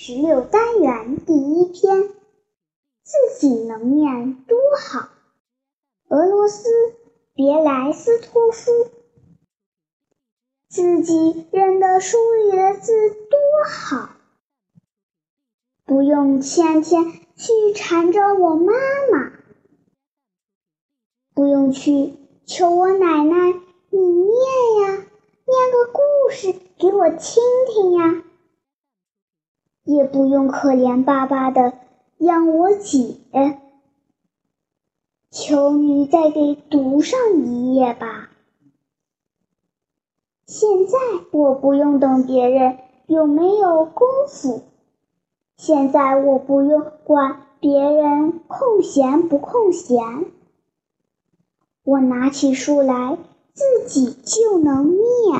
十六单元第一篇，自己能念多好。俄罗斯别莱斯托夫，自己认得书里的字多好，不用天天去缠着我妈妈，不用去求我奶奶，你念呀，念个故事给我听听呀。也不用可怜巴巴的养我姐，求你再给读上一页吧。现在我不用等别人有没有功夫，现在我不用管别人空闲不空闲，我拿起书来自己就能念。